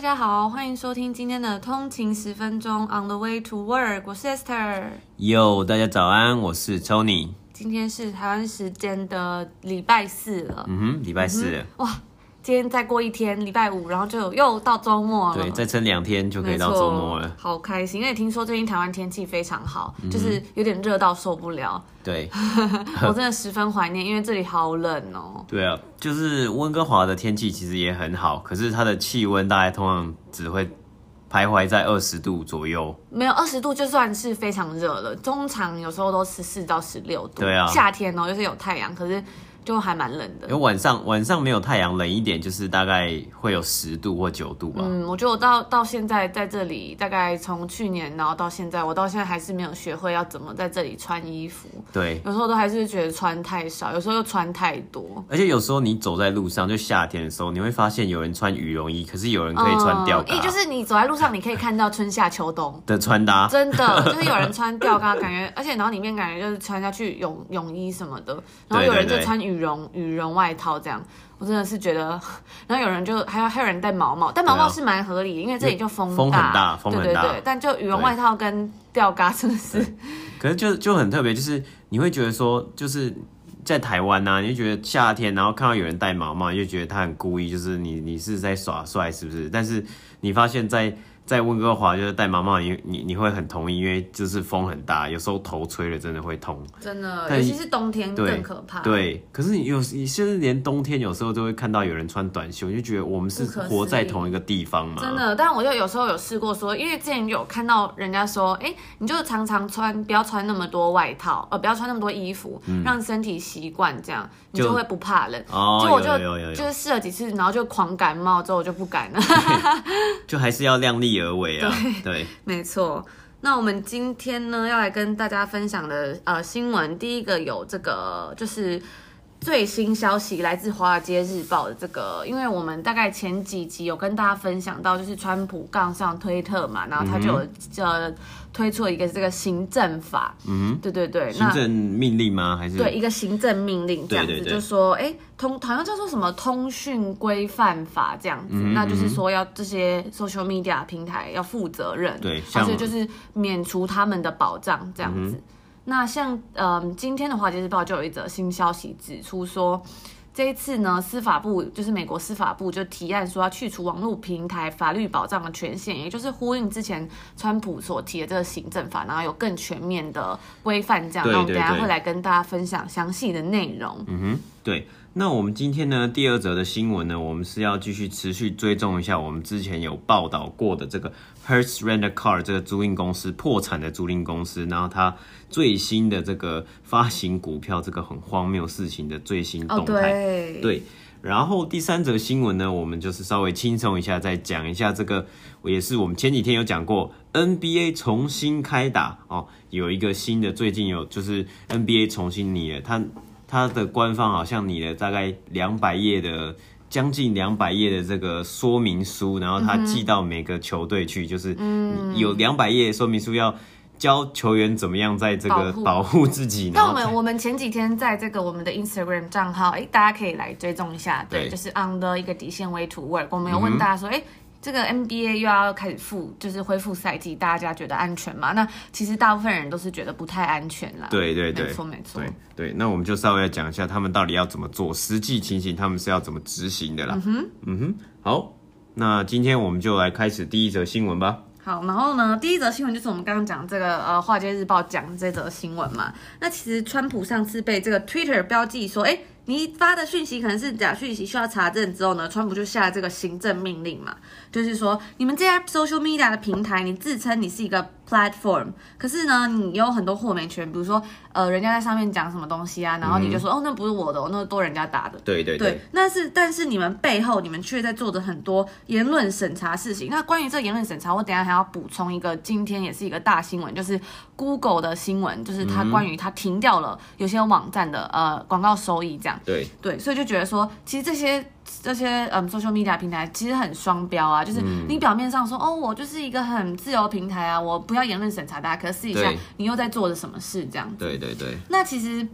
大家好，欢迎收听今天的通勤十分钟 On the way to work，我是 Esther。哟，大家早安，我是 Tony。今天是台湾时间的礼拜四了。嗯哼，礼拜四了。嗯、哇，今天再过一天，礼拜五，然后就又到周末了。对，再撑两天就可以到周末了。好开心，因为听说最近台湾天气非常好，嗯、就是有点热到受不了。对，我真的十分怀念，因为这里好冷哦。对啊，就是温哥华的天气其实也很好，可是它的气温大概通常只会徘徊在二十度左右。没有二十度就算是非常热了，通常有时候都十四到十六度。对啊，夏天哦，就是有太阳，可是。就还蛮冷的，因为晚上晚上没有太阳，冷一点就是大概会有十度或九度吧。嗯，我觉得我到到现在在这里，大概从去年然后到现在，我到现在还是没有学会要怎么在这里穿衣服。对，有时候都还是觉得穿太少，有时候又穿太多。而且有时候你走在路上，就夏天的时候，你会发现有人穿羽绒衣，可是有人可以穿吊嘎。嗯，就是你走在路上，你可以看到春夏秋冬 的穿搭，真的 就是有人穿吊嘎，感觉，而且然后里面感觉就是穿下去泳泳衣什么的，然后有人就穿羽绒羽绒。外套这样，我真的是觉得，然后有人就还有还有人戴毛毛，但毛毛是蛮合理的，因为这里就风大，风很大，风很大，对对对。但就羽绒外套跟吊嘎真的是，可是就就很特别，就是你会觉得说，就是在台湾呐、啊，你就觉得夏天，然后看到有人戴毛毛，你就觉得他很故意，就是你你是在耍帅是不是？但是你发现，在在温哥华就是戴毛帽，你你你会很同意，因为就是风很大，有时候头吹了真的会痛，真的，尤其是冬天更可怕。对，对，可是你有你甚至连冬天有时候都会看到有人穿短袖，你就觉得我们是活在同一个地方嘛。真的，但我就有时候有试过说，因为之前有看到人家说，哎、欸，你就常常穿，不要穿那么多外套，呃，不要穿那么多衣服，嗯、让身体习惯这样，你就会不怕冷。哦，就我就就是试了几次，然后就狂感冒，之后我就不敢了。就还是要量力而为啊。对，对，没错。那我们今天呢，要来跟大家分享的呃新闻，第一个有这个就是最新消息，来自《华尔街日报》的这个，因为我们大概前几集有跟大家分享到，就是川普杠上推特嘛，然后他就有呃。推出了一个这个行政法，嗯，对对对，行政命令吗？还是对一个行政命令这样子，就说，哎，通好像叫做什么通讯规范法这样子，嗯，那就是说要这些 social media 平台要负责任，对，而且就是免除他们的保障这样子。嗯，那像，嗯，呃，今天的华尔街日报就有一则新消息指出说。这一次呢，司法部就是美国司法部就提案说要去除网络平台法律保障的权限，也就是呼应之前川普所提的这个行政法，然后有更全面的规范。这样，那我们等下会来跟大家分享详细的内容。嗯哼，对。那我们今天呢，第二则的新闻呢，我们是要继续持续追踪一下我们之前有报道过的这个 Hertz Rent a Car 这个租赁公司破产的租赁公司，然后它最新的这个发行股票这个很荒谬事情的最新动态。Oh, 对，对。然后第三则新闻呢，我们就是稍微轻松一下，再讲一下这个，也是我们前几天有讲过 NBA 重新开打哦，有一个新的，最近有就是 NBA 重新拟了它。它的官方好像拟了大概两百页的，将近两百页的这个说明书，然后他寄到每个球队去，就是有两百页说明书要教球员怎么样在这个保护自己。那我们我们前几天在这个我们的 Instagram 账号，哎，大家可以来追踪一下，对，就是 on the 一个底线 way to work，我们有问大家说，哎。这个 NBA 又要开始复，就是恢复赛季，大家觉得安全吗？那其实大部分人都是觉得不太安全啦。对对对，没错没错。对对，那我们就稍微来讲一下他们到底要怎么做，实际情形他们是要怎么执行的啦。嗯哼，嗯哼，好，那今天我们就来开始第一则新闻吧。好，然后呢，第一则新闻就是我们刚刚讲这个呃，《华尔街日报》讲这则新闻嘛。那其实川普上次被这个 Twitter 标记说，哎。你发的讯息可能是假讯息，需要查证之后呢，川普就下了这个行政命令嘛，就是说你们这些 social media 的平台，你自称你是一个 platform，可是呢，你有很多豁免权，比如说呃，人家在上面讲什么东西啊，然后你就说、嗯、哦，那不是我的，那是多人家打的。对对对。对，那是但是你们背后你们却在做着很多言论审查事情。那关于这个言论审查，我等一下还要补充一个，今天也是一个大新闻，就是 Google 的新闻，就是它关于它停掉了有些网站的呃广告收益这样。对对，所以就觉得说，其实这些这些嗯，social media 平台其实很双标啊，就是你表面上说、嗯、哦，我就是一个很自由的平台啊，我不要言论审查大家，可是私底下你又在做着什么事这样子。对对对。那其实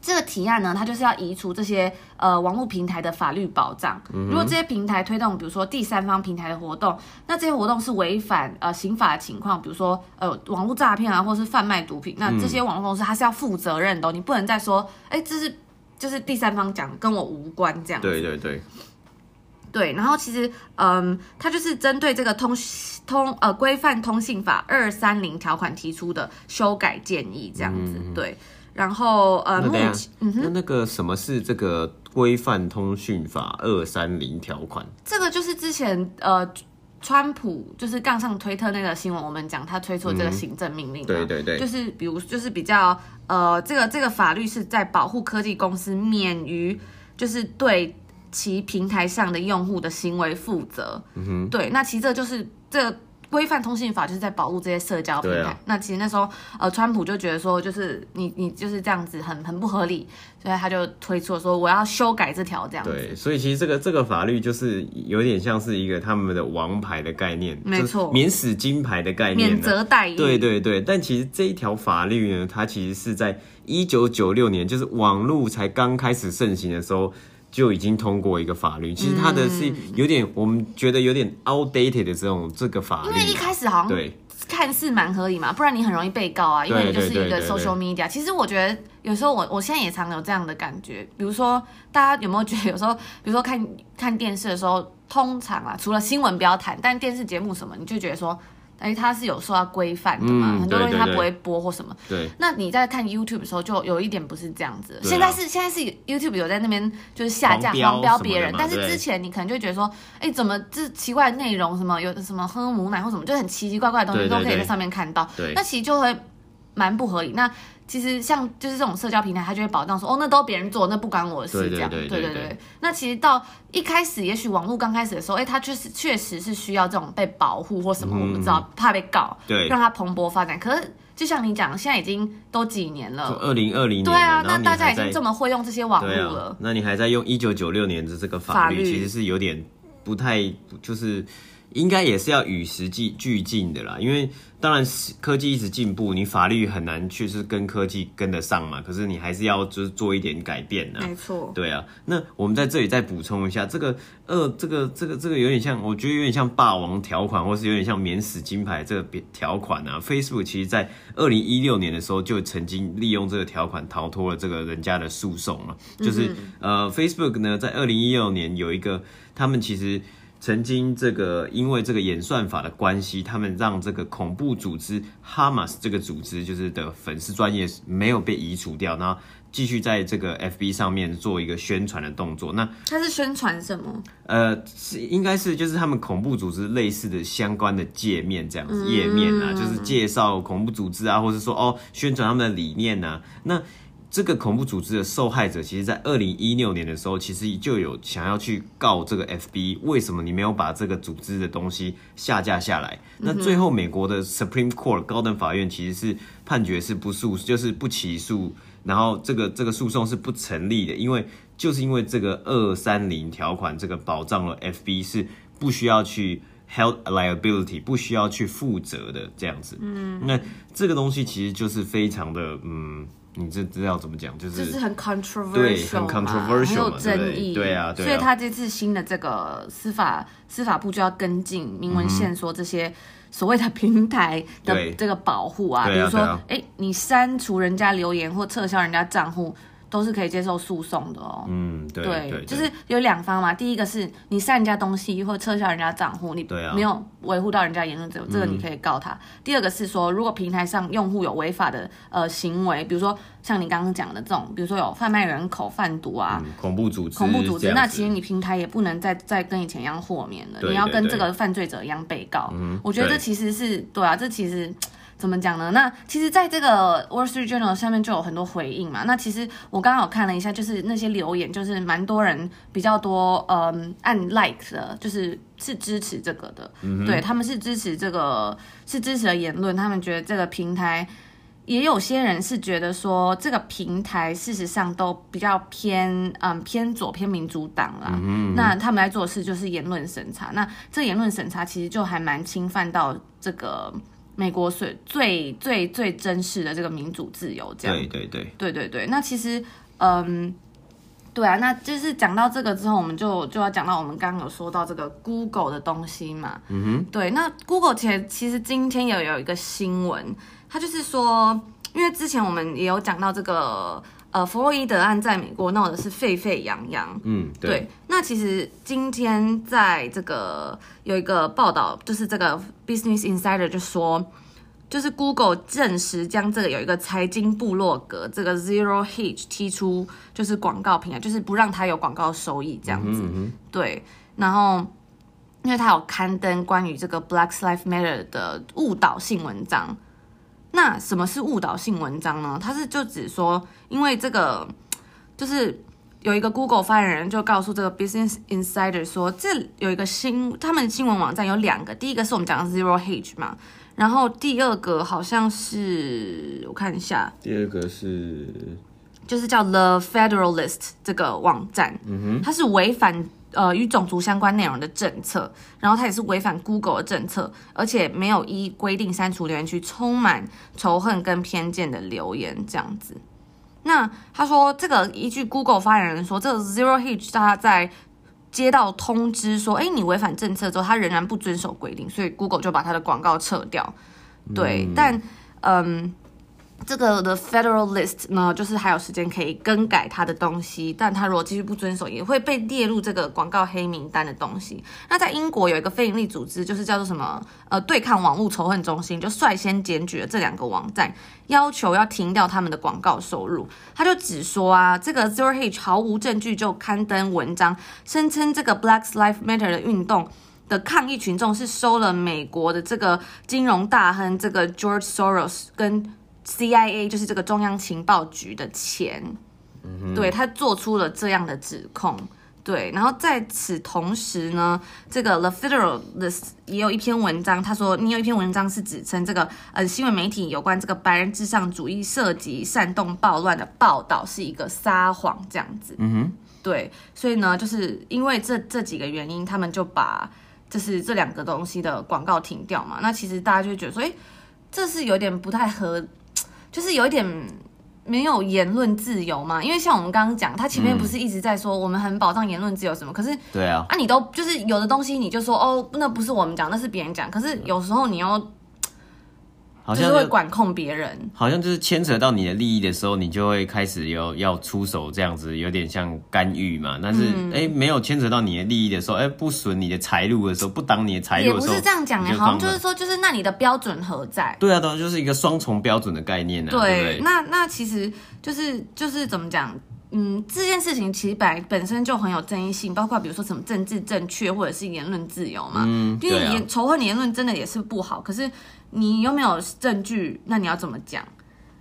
这个提案呢，它就是要移除这些呃网络平台的法律保障。如果这些平台推动，比如说第三方平台的活动，那这些活动是违反呃刑法的情况，比如说呃网络诈骗啊，或是贩卖毒品，那这些网络公司它是要负责任的，你不能再说，哎，这是就是第三方讲，跟我无关这样。对对对。对，然后其实嗯，它就是针对这个通通呃规范通信法二三零条款提出的修改建议这样子，嗯、对。然后呃，目前、嗯、那那个什么是这个规范通讯法二三零条款？这个就是之前呃，川普就是杠上推特那个新闻，我们讲他推出这个行政命令、嗯，对对对，就是比如就是比较呃，这个这个法律是在保护科技公司免于就是对其平台上的用户的行为负责。嗯哼，对，那其实这就是这个。规范通信法就是在保护这些社交平台。啊、那其实那时候，呃，川普就觉得说，就是你你就是这样子很很不合理，所以他就推出了说我要修改这条这样子。对，所以其实这个这个法律就是有点像是一个他们的王牌的概念，没错，免死金牌的概念，免责代言。对对对，但其实这一条法律呢，它其实是在一九九六年，就是网络才刚开始盛行的时候。就已经通过一个法律，其实它的是有点，我们觉得有点 outdated 的这种这个法律，因为一开始好像对看似蛮合理嘛，不然你很容易被告啊，因为你就是一个 social media。其实我觉得有时候我我现在也常有这样的感觉，比如说大家有没有觉得有时候，比如说看看电视的时候，通常啊，除了新闻不要谈，但电视节目什么，你就觉得说。哎，它是有受到规范的嘛？嗯、很多东西它不会播或什么。对。那你在看 YouTube 的时候，就有一点不是这样子。现在是现在是 YouTube 有在那边就是下架黄标别人，但是之前你可能就觉得说，哎，怎么这奇怪的内容什么有什么喝母奶或什么，就很奇奇怪怪的东西都可以在上面看到。对。那其实就会蛮不合理。那其实像就是这种社交平台，它就会保障说，哦，那都别人做，那不关我的事，这样。对对对对。那其实到一开始，也许网络刚开始的时候，哎，它确实确实是需要这种被保护或什么，我们知道怕被告，对，让它蓬勃发展。可是就像你讲，现在已经都几年了，二零二零年，对啊，那大家已经这么会用这些网络了，那你还在用一九九六年的这个法律，其实是有点不太就是。应该也是要与时俱进的啦，因为当然科技一直进步，你法律很难去是跟科技跟得上嘛。可是你还是要就是做一点改变呢。没错，对啊。那我们在这里再补充一下，这个呃，这个这个这个有点像，我觉得有点像霸王条款，或是有点像免死金牌这个条款啊。Facebook 其实在二零一六年的时候就曾经利用这个条款逃脱了这个人家的诉讼了。就是、嗯、呃，Facebook 呢在二零一六年有一个，他们其实。曾经这个因为这个演算法的关系，他们让这个恐怖组织哈马斯这个组织就是的粉丝专业没有被移除掉，然后继续在这个 FB 上面做一个宣传的动作。那他是宣传什么？呃，是应该是就是他们恐怖组织类似的相关的界面这样子页面啊，嗯、就是介绍恐怖组织啊，或者说哦宣传他们的理念啊。那这个恐怖组织的受害者，其实，在二零一六年的时候，其实就有想要去告这个 FB，为什么你没有把这个组织的东西下架下来？那最后，美国的 Supreme Court 高等法院其实是判决是不诉，就是不起诉，然后这个这个诉讼是不成立的，因为就是因为这个二三零条款，这个保障了 FB 是不需要去 held liability，不需要去负责的这样子。嗯，那这个东西其实就是非常的嗯。你这这要怎么讲？就是就是很 controversial 对，很，很有争议。对啊，对啊。所以他这次新的这个司法司法部就要跟进明文线说这些所谓的平台的这个保护啊，比如说，哎，你删除人家留言或撤销人家账户。都是可以接受诉讼的哦。嗯，对，对，对，就是有两方嘛。第一个是你删人家东西或撤销人家账户，你没有维护到人家言论自由，这个你可以告他。嗯、第二个是说，如果平台上用户有违法的呃行为，比如说像你刚刚讲的这种，比如说有贩卖人口、贩毒啊、嗯、恐怖组织、恐怖组织，那其实你平台也不能再再跟以前一样豁免了，你要跟这个犯罪者一样被告。嗯，我觉得这其实是对啊，这其实。怎么讲呢？那其实，在这个 Wall Street Journal 上面就有很多回应嘛。那其实我刚刚有看了一下，就是那些留言，就是蛮多人比较多，嗯，按 like 的，就是是支持这个的。嗯，对，他们是支持这个，是支持的言论。他们觉得这个平台，也有些人是觉得说，这个平台事实上都比较偏，嗯，偏左偏民主党啦。嗯那他们来做的事就是言论审查。那这个言论审查其实就还蛮侵犯到这个。美国最最最最真实的这个民主自由，这样。对对对，对对对。那其实，嗯，对啊，那就是讲到这个之后，我们就就要讲到我们刚刚有说到这个 Google 的东西嘛。嗯哼，对，那 Google 其实其实今天也有一个新闻，它就是说，因为之前我们也有讲到这个。呃，弗洛伊德案在美国闹的是沸沸扬扬。嗯对，对。那其实今天在这个有一个报道，就是这个 Business Insider 就说，就是 Google 证实将这个有一个财经部落格这个 Zero Hedge 踢出，就是广告平台，就是不让它有广告收益这样子。嗯嗯对。然后，因为他有刊登关于这个 Black Lives Matter 的误导性文章。那什么是误导性文章呢？它是就指说，因为这个就是有一个 Google 发言人就告诉这个 Business Insider 说，这有一个新他们新闻网站有两个，第一个是我们讲的 Zero Hedge 嘛，然后第二个好像是我看一下，第二个是就是叫 The Federalist 这个网站，嗯哼，它是违反。呃，与种族相关内容的政策，然后它也是违反 Google 的政策，而且没有依规定删除留言区充满仇恨跟偏见的留言这样子。那他说，这个依据 Google 发言人说，这个 Zero Hedge 他在接到通知说，哎，你违反政策之后，他仍然不遵守规定，所以 Google 就把他的广告撤掉。对，嗯、但嗯。这个的 Federal List 呢，就是还有时间可以更改它的东西，但它如果继续不遵守，也会被列入这个广告黑名单的东西。那在英国有一个非营利组织，就是叫做什么呃对抗网络仇恨中心，就率先检举了这两个网站，要求要停掉他们的广告收入。他就只说啊，这个 Zero h 毫无证据就刊登文章，声称这个 Black Lives Matter 的运动的抗议群众是收了美国的这个金融大亨这个 George Soros 跟 CIA 就是这个中央情报局的钱，嗯、对，他做出了这样的指控，对，然后在此同时呢，这个 The Federalist 也有一篇文章，他说你有一篇文章是指称这个呃新闻媒体有关这个白人至上主义涉及煽动暴乱的报道是一个撒谎这样子，嗯哼，对，所以呢，就是因为这这几个原因，他们就把就是这两个东西的广告停掉嘛，那其实大家就会觉得说，诶，这是有点不太合。就是有一点没有言论自由嘛，因为像我们刚刚讲，他前面不是一直在说我们很保障言论自由什么，可是对啊，啊你都就是有的东西你就说哦，那不是我们讲，那是别人讲，可是有时候你要。好像就，就是会管控别人，好像就是牵扯到你的利益的时候，你就会开始有要出手，这样子有点像干预嘛。但是哎、嗯欸，没有牵扯到你的利益的时候，哎、欸，不损你的财路的时候，不挡你的财路的时候，也不是这样讲哎，好像就是说，就是那你的标准何在？对啊，对，就是一个双重标准的概念呢、啊。对，那那其实就是就是怎么讲？嗯，这件事情其实本来本身就很有争议性，包括比如说什么政治正确或者是言论自由嘛。嗯，因为言、啊、仇恨言论真的也是不好，可是。你有没有证据？那你要怎么讲？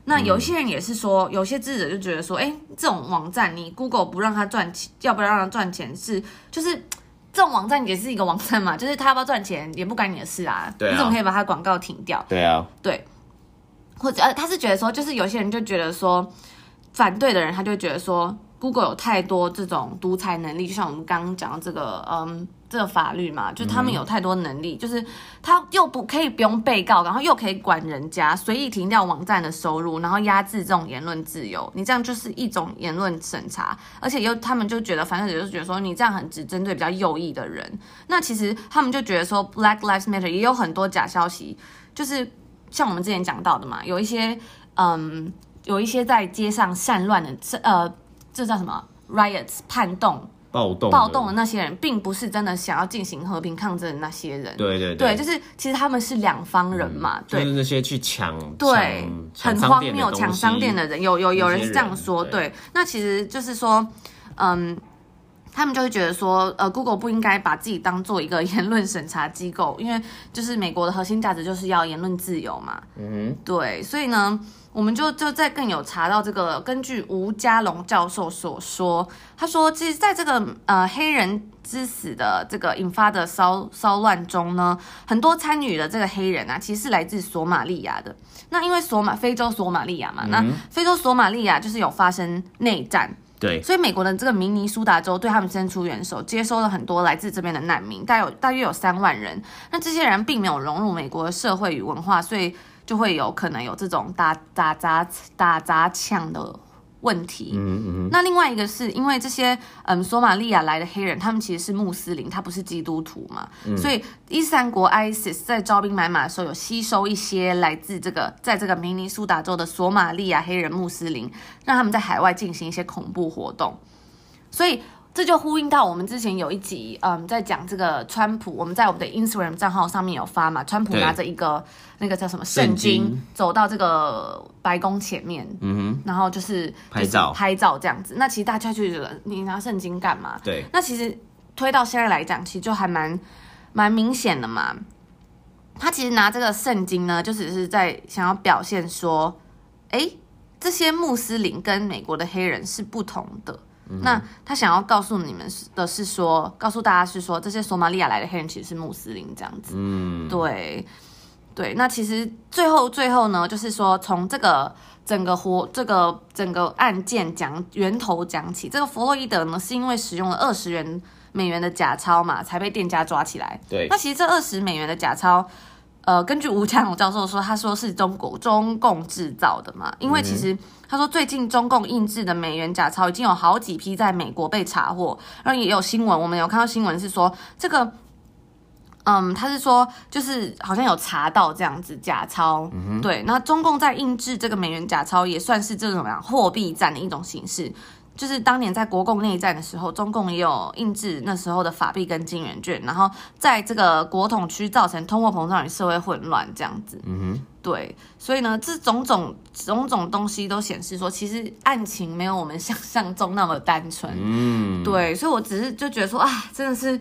那有些人也是说，有些智者就觉得说，哎、欸，这种网站你 Google 不让他赚钱，要不要让他赚钱是，就是这种网站也是一个网站嘛，就是他要不要赚钱也不关你的事啊。对啊。你怎么可以把他广告停掉？对啊。对。或者呃，他是觉得说，就是有些人就觉得说，反对的人他就觉得说。Google 有太多这种独裁能力，就像我们刚刚讲的这个，嗯，这个法律嘛，就他们有太多能力，嗯、就是他又不可以不用被告，然后又可以管人家，随意停掉网站的收入，然后压制这种言论自由，你这样就是一种言论审查，而且又他们就觉得，反正也就觉得说你这样很只针对比较右翼的人，那其实他们就觉得说 Black Lives Matter 也有很多假消息，就是像我们之前讲到的嘛，有一些，嗯，有一些在街上散乱的，呃。这叫什么？riots 叛动、暴动、暴动的那些人，并不是真的想要进行和平抗争的那些人。对对对，对，就是其实他们是两方人嘛。对，就是那些去抢，对，很荒谬抢商店的人，有有有人是这样说。对，对，那其实就是说，嗯，他们就会觉得说，呃，Google 不应该把自己当做一个言论审查机构，因为就是美国的核心价值就是要言论自由嘛。嗯哼，对，所以呢。我们就就再更有查到这个，根据吴家龙教授所说，他说，其实在这个呃黑人之死的这个引发的骚骚乱中呢，很多参与的这个黑人啊，其实是来自索马利亚的。那因为索马非洲索马利亚嘛，嗯、那非洲索马利亚就是有发生内战，对，所以美国的这个明尼苏达州对他们伸出援手，接收了很多来自这边的难民，大有大约有三万人。那这些人并没有融入美国的社会与文化，所以。就会有可能有这种打打砸打砸抢的问题。嗯嗯。那另外一个是因为这些嗯索马利亚来的黑人，他们其实是穆斯林，他不是基督徒嘛，嗯、所以伊斯兰国 ISIS 在招兵买马的时候有吸收一些来自这个在这个明尼苏达州的索马利亚黑人穆斯林，让他们在海外进行一些恐怖活动，所以。这就呼应到我们之前有一集，嗯，在讲这个川普，我们在我们的 Instagram 账号上面有发嘛，川普拿着一个那个叫什么圣经，经走到这个白宫前面，嗯哼，然后就是拍照拍照这样子。那其实大家就觉得你拿圣经干嘛？对。那其实推到现在来讲，其实就还蛮蛮明显的嘛。他其实拿这个圣经呢，就只是在想要表现说，哎，这些穆斯林跟美国的黑人是不同的。嗯、那他想要告诉你们的是说，告诉大家是说，这些索马利亚来的黑人其实是穆斯林这样子。嗯，对，对。那其实最后最后呢，就是说从这个整个活这个整个案件讲源头讲起，这个弗洛伊德呢是因为使用了二十元美元的假钞嘛，才被店家抓起来。对。那其实这二十美元的假钞。呃，根据吴家龙教授说，他说是中国中共制造的嘛，因为其实他说最近中共印制的美元假钞已经有好几批在美国被查获，然后也有新闻，我们有看到新闻是说这个，嗯，他是说就是好像有查到这样子假钞，嗯、对，那中共在印制这个美元假钞也算是这种样货币战的一种形式。就是当年在国共内战的时候，中共也有印制那时候的法币跟金圆券，然后在这个国统区造成通货膨胀与社会混乱这样子。嗯哼，对，所以呢，这种种种种东西都显示说，其实案情没有我们想象中那么单纯。嗯，对，所以我只是就觉得说，啊，真的是，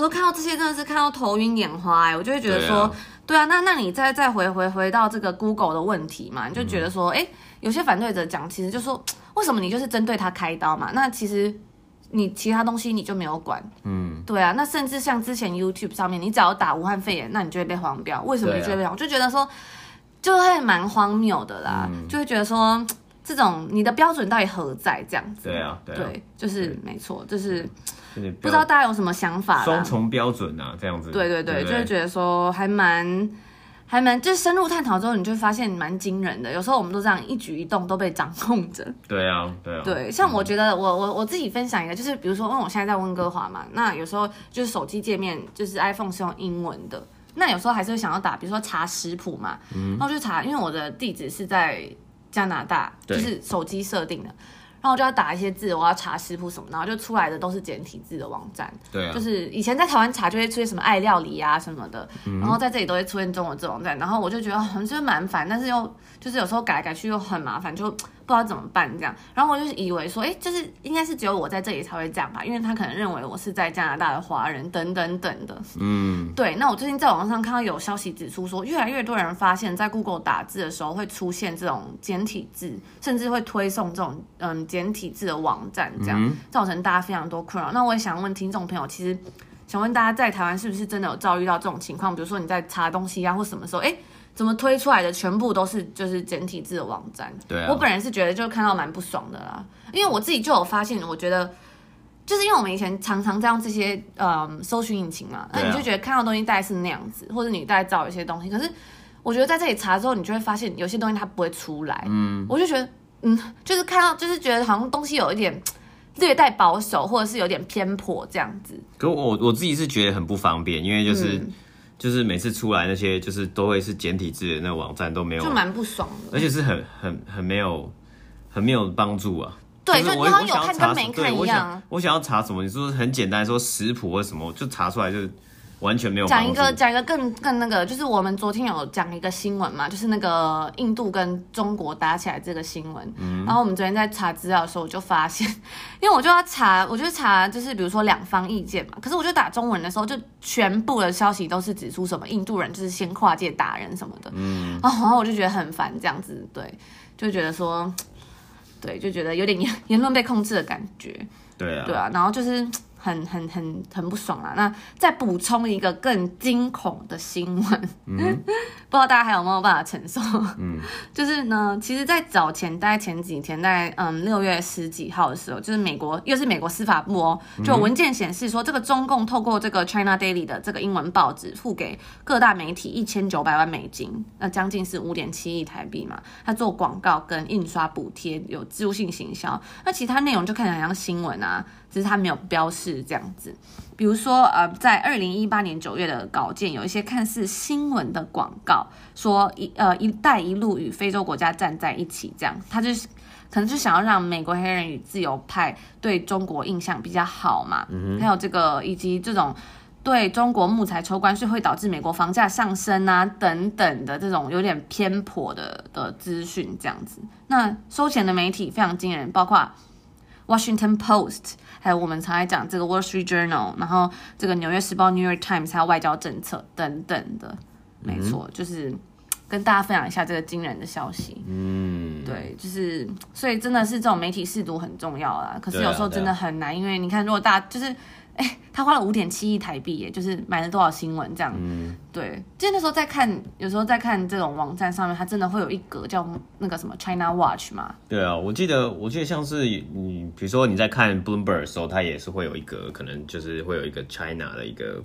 有时候看到这些真的是看到头晕眼花哎，我就会觉得说，对啊，那那你再再回回回到这个 Google 的问题嘛，你就觉得说，哎，有些反对者讲，其实就说。为什么你就是针对他开刀嘛？那其实你其他东西你就没有管，嗯，对啊。那甚至像之前 YouTube 上面，你只要打武汉肺炎，那你就会被黄标。为什么你就会被黄？我就觉得说，就会蛮荒谬的啦，嗯、就会觉得说，这种你的标准到底何在？这样子，对啊，对，啊对，就是没错，就是不知道大家有什么想法？双重标准啊，这样子，对对对，对对对，就会觉得说还蛮。还蛮，就是深入探讨之后，你就会发现蛮惊人的。有时候我们都这样一举一动都被掌控着。对啊，对啊。对，像我觉得我我我自己分享一个，就是比如说，因为我现在在温哥华嘛，那有时候就是手机界面就是 iPhone 是用英文的，那有时候还是会想要打，比如说查食谱嘛，嗯，然后就查，因为我的地址是在加拿大，就是手机设定的。然后我就要打一些字，我要查食谱什么，然后就出来的都是简体字的网站。对啊，就是以前在台湾查就会出现什么爱料理啊什么的，嗯、然后在这里都会出现中文字网站，然后我就觉得很就是蛮烦，但是又就是有时候改来改去又很麻烦，就。不知道怎么办这样，然后我就是以为说，哎，就是应该是只有我在这里才会这样吧，因为他可能认为我是在加拿大的华人等等等的。嗯，对。那我最近在网上看到有消息指出说，越来越多人发现，在 Google 打字的时候会出现这种简体字，甚至会推送这种嗯简体字的网站，这样造成大家非常多困扰。那我也想问听众朋友，其实想问大家在台湾是不是真的有遭遇到这种情况？比如说你在查东西啊，或什么时候，哎。怎么推出来的全部都是就是简体字的网站？对啊，我本人是觉得就看到蛮不爽的啦，因为我自己就有发现，我觉得就是因为我们以前常常在用这些嗯搜寻引擎嘛，那你就觉得看到东西大概是那样子，或者你大概找一些东西，可是我觉得在这里查之后，你就会发现有些东西它不会出来。嗯，我就觉得嗯，就是看到就是觉得好像东西有一点略带保守，或者是有点偏颇这样子。可我我自己是觉得很不方便，因为就是。嗯就是每次出来那些，就是都会是简体字的那个网站都没有，就蛮不爽的，而且是很很很没有很没有帮助啊。对，就你好像有看跟没看一样。我想我想要查什么？你说很简单，说食谱或什么，就查出来就。完全没有讲一个讲一个更更那个，就是我们昨天有讲一个新闻嘛，就是那个印度跟中国打起来这个新闻。嗯，然后我们昨天在查资料的时候，我就发现，因为我就要查，我就查，就是比如说两方意见嘛。可是我就打中文的时候，就全部的消息都是指出什么印度人就是先跨界打人什么的。嗯，然后我就觉得很烦，这样子，对，就觉得说，对，就觉得有点言言论被控制的感觉。对啊，对啊，然后就是。很很很很不爽啦。那再补充一个更惊恐的新闻，嗯、不知道大家还有没有办法承受？嗯，就是呢，其实，在早前大概前几天，大概嗯六月十几号的时候，就是美国又是美国司法部哦，就文件显示说，这个中共透过这个 China Daily 的这个英文报纸，付给各大媒体一千九百万美金，那将近是五点七亿台币嘛，他做广告跟印刷补贴，有植入性行销，那其他内容就看起来很像新闻啊。只是他没有标示这样子，比如说，呃，在二零一八年九月的稿件，有一些看似新闻的广告，说一呃“一带一路”与非洲国家站在一起，这样，他就是可能就想要让美国黑人与自由派对中国印象比较好嘛。嗯。还有这个以及这种对中国木材抽关税会导致美国房价上升啊等等的这种有点偏颇的的资讯，这样子。那收钱的媒体非常惊人，包括 Washington Post。还有我们常来讲这个《Wall Street Journal》，然后这个《纽约时报》（New York Times） 还有外交政策等等的，没错，嗯、就是跟大家分享一下这个惊人的消息。嗯，对，就是所以真的是这种媒体试读很重要啦。可是有时候真的很难，啊啊、因为你看，如果大家就是。哎，他花了五点七亿台币，耶，就是买了多少新闻这样。嗯，对，就那时候在看，有时候在看这种网站上面，它真的会有一格叫那个什么 China Watch 嘛。对啊，我记得，我记得像是你，比如说你在看 Bloomberg 的时候，它也是会有一个，可能就是会有一个 China 的一个，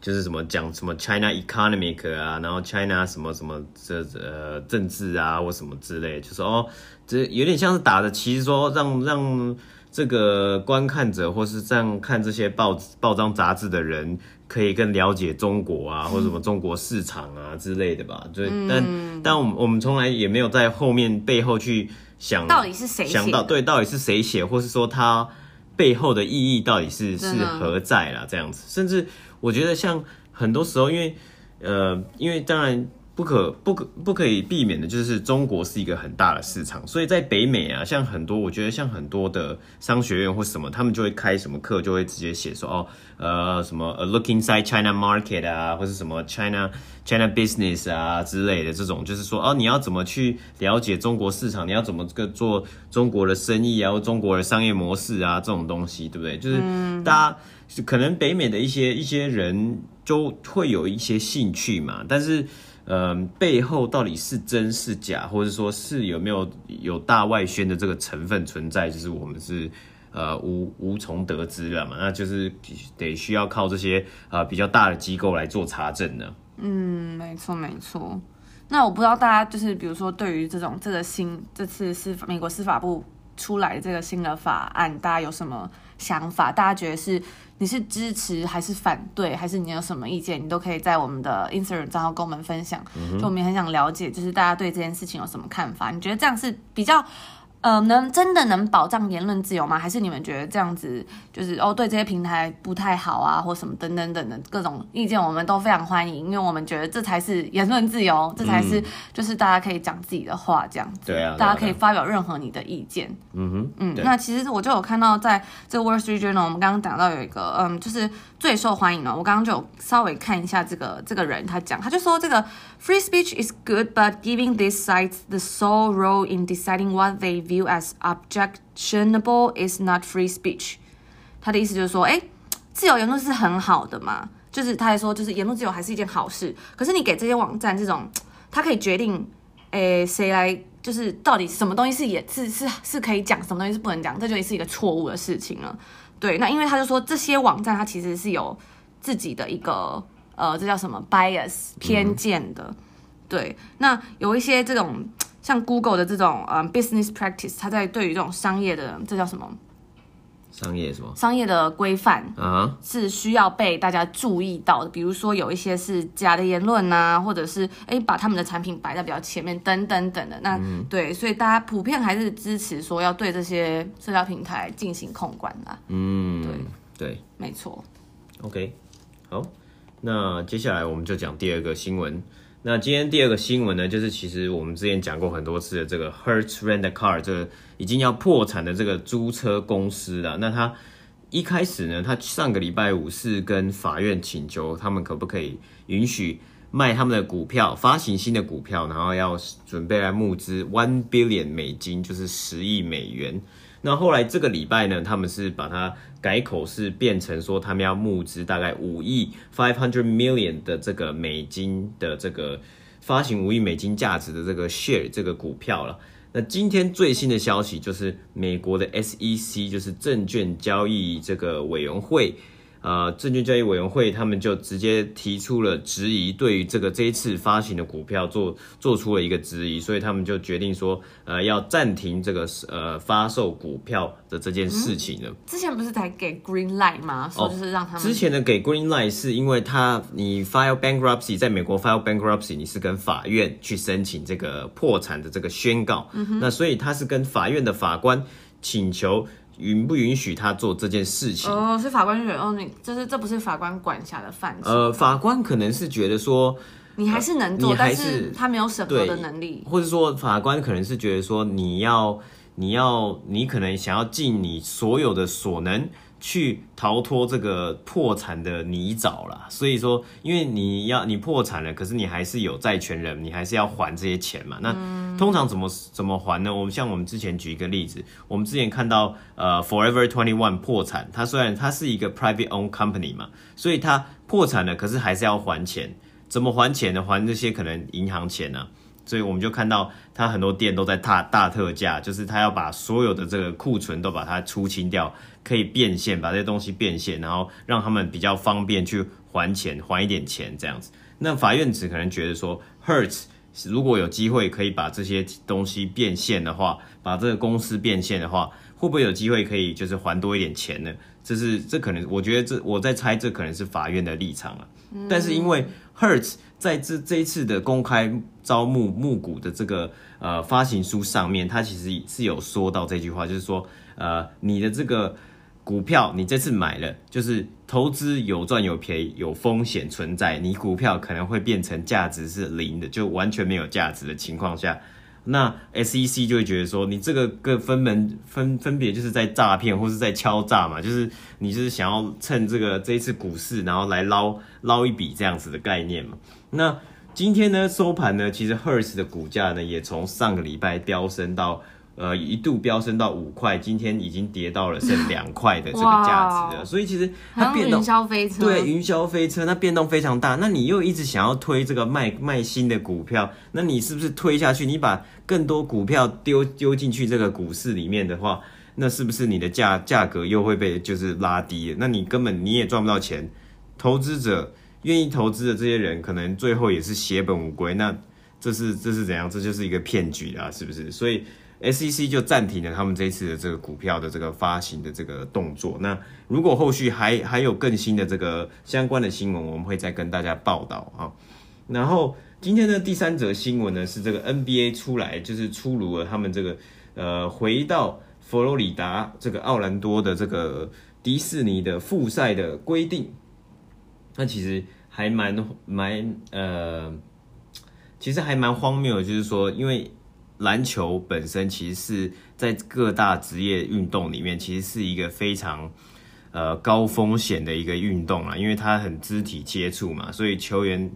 就是什么讲什么 China Economic 啊，然后 China 什么什么这呃政治啊或什么之类，就是哦，这有点像是打着旗说让让。这个观看者或是这样看这些报报章杂志的人，可以更了解中国啊，或者什么中国市场啊之类的吧。对，嗯、但但我们我们从来也没有在后面背后去想到底是谁想到对，到底是谁写，或是说他背后的意义到底是是何在啦？这样子，甚至我觉得像很多时候，因为呃，因为当然。不可不可不可以避免的，就是中国是一个很大的市场，所以在北美啊，像很多我觉得像很多的商学院或什么，他们就会开什么课，就会直接写说哦，呃，什么 look inside China market 啊，或是什么 China China business 啊之类的这种，就是说哦，你要怎么去了解中国市场，你要怎么个做中国的生意啊，或中国的商业模式啊，这种东西，对不对？就是大家可能北美的一些一些人就会有一些兴趣嘛，但是。嗯，背后到底是真是假，或者说是有没有有大外宣的这个成分存在，就是我们是呃无无从得知了嘛，那就是得需要靠这些呃比较大的机构来做查证呢。嗯，没错没错。那我不知道大家就是比如说对于这种这个新这次是美国司法部出来这个新的法案，大家有什么想法？大家觉得是？你是支持还是反对，还是你有什么意见？你都可以在我们的 Instagram 账号跟我们分享。嗯、就我们也很想了解，就是大家对这件事情有什么看法？你觉得这样是比较？呃，能真的能保障言论自由吗？还是你们觉得这样子就是哦，对这些平台不太好啊，或什么等等等等的各种意见，我们都非常欢迎，因为我们觉得这才是言论自由，这才是就是大家可以讲自己的话，这样子，对啊，大家可以发表任何你的意见。嗯哼，嗯，那其实我就有看到在这个 Wall Street Journal，我们刚刚讲到有一个嗯，就是。最受欢迎的。我刚刚就有稍微看一下这个这个人，他讲，他就说这个 free speech is good, but giving these sites the sole role in deciding what they view as objectionable is not free speech。他的意思就是说，哎，自由言论是很好的嘛，就是他还说，就是言论自由还是一件好事。可是你给这些网站这种，他可以决定，哎，谁来，就是到底什么东西是也是是是可以讲，什么东西是不能讲，这就是一个错误的事情了。对，那因为他就说这些网站它其实是有自己的一个呃，这叫什么 bias 偏见的。对，那有一些这种像 Google 的这种呃 business practice，它在对于这种商业的这叫什么？商业什么？商业的规范啊，是需要被大家注意到的。比如说有一些是假的言论啊，或者是哎把他们的产品摆在比较前面等等等的。那、嗯、对，所以大家普遍还是支持说要对这些社交平台进行控管啦。嗯，对对，没错。OK，好，那接下来我们就讲第二个新闻。那今天第二个新闻呢，就是其实我们之前讲过很多次的这个 Hertz Rent a Car 这个已经要破产的这个租车公司了。那他一开始呢，他上个礼拜五是跟法院请求他们可不可以允许卖他们的股票，发行新的股票，然后要准备来募资 one billion 美金，就是十亿美元。那后来这个礼拜呢，他们是把它改口，是变成说他们要募资大概五亿 five hundred million 的这个美金的这个发行五亿美金价值的这个 share 这个股票了。那今天最新的消息就是美国的 SEC 就是证券交易这个委员会。呃，证券交易委员会他们就直接提出了质疑，对于这个这一次发行的股票做做出了一个质疑，所以他们就决定说，呃，要暂停这个呃发售股票的这件事情了。之前不是才给 green light 吗？说就是让他们、哦、之前的给 green light 是因为他你 file bankruptcy 在美国 file bankruptcy，你是跟法院去申请这个破产的这个宣告，嗯、那所以他是跟法院的法官请求。允不允许他做这件事情？哦，是法官觉得哦，你就是这不是法官管辖的范畴。呃，法官可能是觉得说，你还是能做，呃、但是他没有审核的能力，或者说法官可能是觉得说，你要，你要，你可能想要尽你所有的所能。去逃脱这个破产的泥沼啦，所以说，因为你要你破产了，可是你还是有债权人，你还是要还这些钱嘛。那通常怎么怎么还呢？我们像我们之前举一个例子，我们之前看到呃，Forever Twenty One 破产，它虽然它是一个 private own company 嘛，所以它破产了，可是还是要还钱。怎么还钱呢？还这些可能银行钱呢？所以我们就看到它很多店都在大大特价，就是它要把所有的这个库存都把它出清掉。可以变现，把这些东西变现，然后让他们比较方便去还钱，还一点钱这样子。那法院只可能觉得说，Hertz 如果有机会可以把这些东西变现的话，把这个公司变现的话，会不会有机会可以就是还多一点钱呢？这是这可能，我觉得这我在猜，这可能是法院的立场啊。嗯、但是因为 Hertz 在这这一次的公开招募募股的这个呃发行书上面，他其实是有说到这句话，就是说呃你的这个。股票你这次买了，就是投资有赚有赔，有风险存在。你股票可能会变成价值是零的，就完全没有价值的情况下，那 SEC 就会觉得说，你这个个分门分分别就是在诈骗或是在敲诈嘛，就是你就是想要趁这个这一次股市，然后来捞捞一笔这样子的概念嘛。那今天呢收盘呢，其实 Hertz 的股价呢也从上个礼拜飙升到。呃，一度飙升到五块，今天已经跌到了剩两块的这个价值了。所以其实它变动，云霄飞车，对，云霄飞车，那变动非常大。那你又一直想要推这个卖卖新的股票，那你是不是推下去？你把更多股票丢丢进去这个股市里面的话，那是不是你的价价格又会被就是拉低了？那你根本你也赚不到钱。投资者愿意投资的这些人，可能最后也是血本无归。那这是这是怎样？这就是一个骗局啊，是不是？所以。SEC 就暂停了他们这一次的这个股票的这个发行的这个动作。那如果后续还还有更新的这个相关的新闻，我们会再跟大家报道啊。然后今天的第三则新闻呢，是这个 NBA 出来，就是出炉了他们这个呃回到佛罗里达这个奥兰多的这个迪士尼的复赛的规定。那其实还蛮蛮呃，其实还蛮荒谬的，就是说因为。篮球本身其实是在各大职业运动里面，其实是一个非常呃高风险的一个运动啊，因为它很肢体接触嘛，所以球员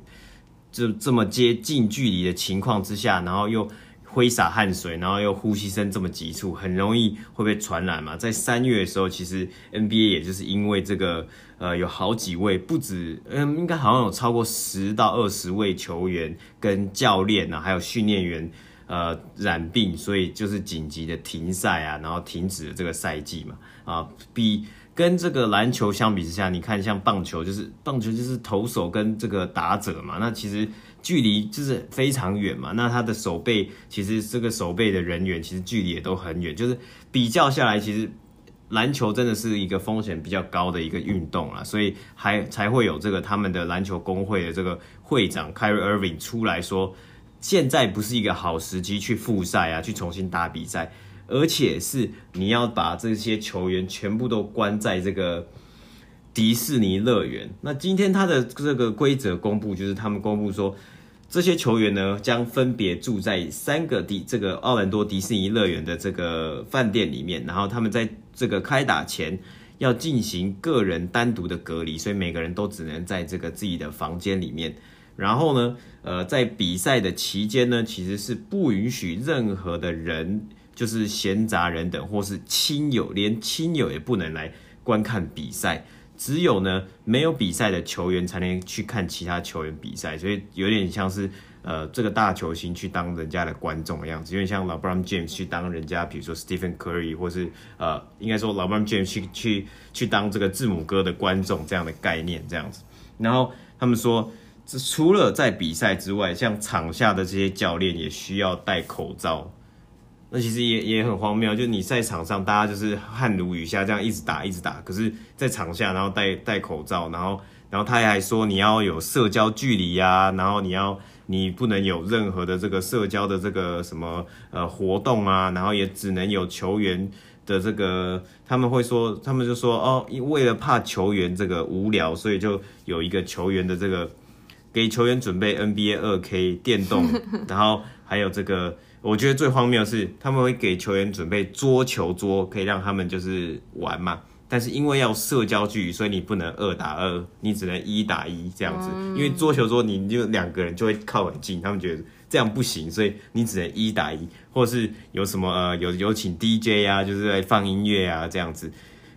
就这么接近距离的情况之下，然后又挥洒汗水，然后又呼吸声这么急促，很容易会被传染嘛。在三月的时候，其实 NBA 也就是因为这个呃有好几位，不止嗯，应该好像有超过十到二十位球员跟教练啊，还有训练员。呃，染病，所以就是紧急的停赛啊，然后停止了这个赛季嘛。啊，比跟这个篮球相比之下，你看像棒球，就是棒球就是投手跟这个打者嘛，那其实距离就是非常远嘛。那他的守备，其实这个守备的人员其实距离也都很远，就是比较下来，其实篮球真的是一个风险比较高的一个运动啦，所以还才会有这个他们的篮球工会的这个会长 Kyrie Irving 出来说。现在不是一个好时机去复赛啊，去重新打比赛，而且是你要把这些球员全部都关在这个迪士尼乐园。那今天他的这个规则公布，就是他们公布说，这些球员呢将分别住在三个迪这个奥兰多迪士尼乐园的这个饭店里面，然后他们在这个开打前要进行个人单独的隔离，所以每个人都只能在这个自己的房间里面。然后呢，呃，在比赛的期间呢，其实是不允许任何的人就是闲杂人等或是亲友，连亲友也不能来观看比赛。只有呢，没有比赛的球员才能去看其他球员比赛，所以有点像是呃，这个大球星去当人家的观众的样子，有点像 LeBron James 去当人家，比如说 Stephen Curry，或是呃，应该说 LeBron James 去去去当这个字母哥的观众这样的概念这样子。然后他们说，除了在比赛之外，像场下的这些教练也需要戴口罩。那其实也也很荒谬，就你在场上，大家就是汗如雨下这样一直打一直打，可是，在场下然后戴戴口罩，然后然后他还说你要有社交距离呀，然后你要你不能有任何的这个社交的这个什么呃活动啊，然后也只能有球员的这个，他们会说，他们就说哦，为了怕球员这个无聊，所以就有一个球员的这个给球员准备 NBA 2K 电动，然后还有这个。我觉得最荒谬的是，他们会给球员准备桌球桌，可以让他们就是玩嘛。但是因为要社交距离，所以你不能二打二，你只能一打一这样子。因为桌球桌你就两个人就会靠很近，他们觉得这样不行，所以你只能一打一，或是有什么呃有有请 DJ 啊，就是来放音乐啊这样子。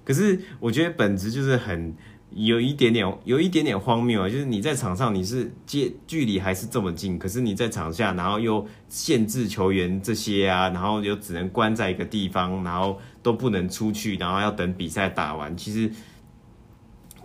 可是我觉得本质就是很。有一点点，有一点点荒谬啊！就是你在场上你是接距离还是这么近，可是你在场下，然后又限制球员这些啊，然后又只能关在一个地方，然后都不能出去，然后要等比赛打完。其实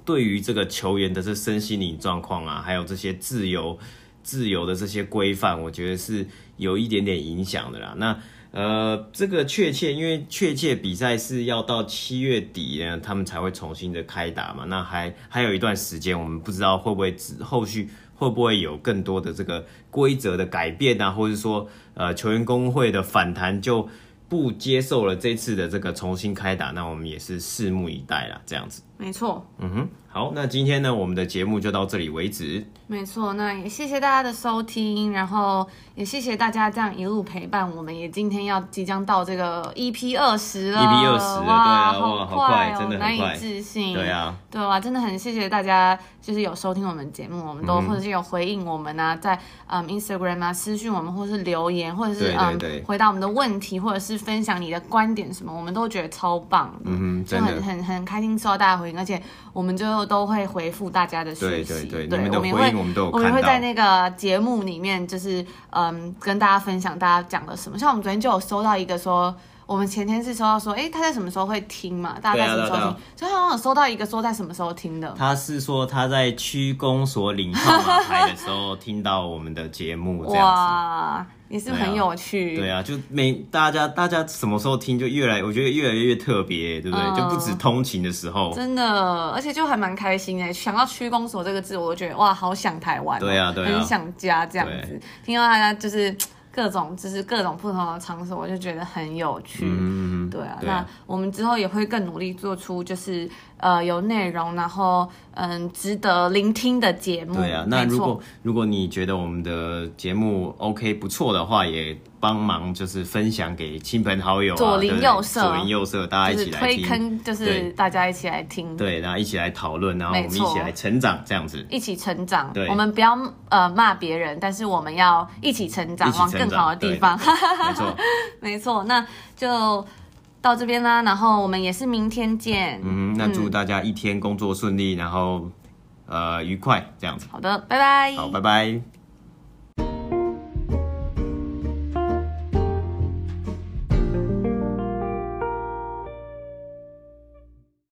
对于这个球员的这身心灵状况啊，还有这些自由、自由的这些规范，我觉得是有一点点影响的啦。那。呃，这个确切，因为确切比赛是要到七月底呢，他们才会重新的开打嘛。那还还有一段时间，我们不知道会不会之后续会不会有更多的这个规则的改变啊，或者说呃球员工会的反弹就不接受了这次的这个重新开打，那我们也是拭目以待啦，这样子。没错。嗯哼，好，那今天呢，我们的节目就到这里为止。没错，那也谢谢大家的收听，然后也谢谢大家这样一路陪伴我们。也今天要即将到这个 EP 二十了，EP 二十了，哇，对啊，好哇，好快，真的，难以置信。对啊，对啊，真的很谢谢大家，就是有收听我们节目，我们都、嗯、或者是有回应我们啊，在嗯 Instagram 啊私讯我们，或者是留言，或者是嗯回答我们的问题，或者是分享你的观点什么，我们都觉得超棒的，嗯，真的，就很很很开心收到大家回应，而且我们最后都会回复大家的讯息，对对对，对，你们的回应我们都有。我们会在那个节目里面，就是嗯，跟大家分享大家讲了什么。像我们昨天就有收到一个说，我们前天是收到说，哎，他在什么时候会听嘛？大家在什么时候听？所以好像有收到一个说在什么时候听的。他是说他在区公所领号码牌的时候听到我们的节目，这样子。哇也是很有趣，对啊，就每大家大家什么时候听就越来，我觉得越来越特别，对不对？嗯、就不止通勤的时候，真的，而且就还蛮开心的。想到区公所这个字，我就觉得哇，好想台湾，对啊，对啊，很想家这样子。听到大家就是。各种就是各种不同的场所，我就觉得很有趣。嗯，对啊，对啊，那我们之后也会更努力做出就是呃有内容，然后嗯值得聆听的节目。对啊，那如果如果你觉得我们的节目 OK 不错的话，也。帮忙就是分享给亲朋好友，左邻右舍，左邻右舍，大家一起来听，推坑就是大家一起来听，对，然后一起来讨论，然后我们一起来成长，这样子，一起成长。对，我们不要呃骂别人，但是我们要一起成长，往更好的地方。没错，没错，那就到这边啦，然后我们也是明天见。嗯，那祝大家一天工作顺利，然后呃愉快，这样子。好的，拜拜。好，拜拜。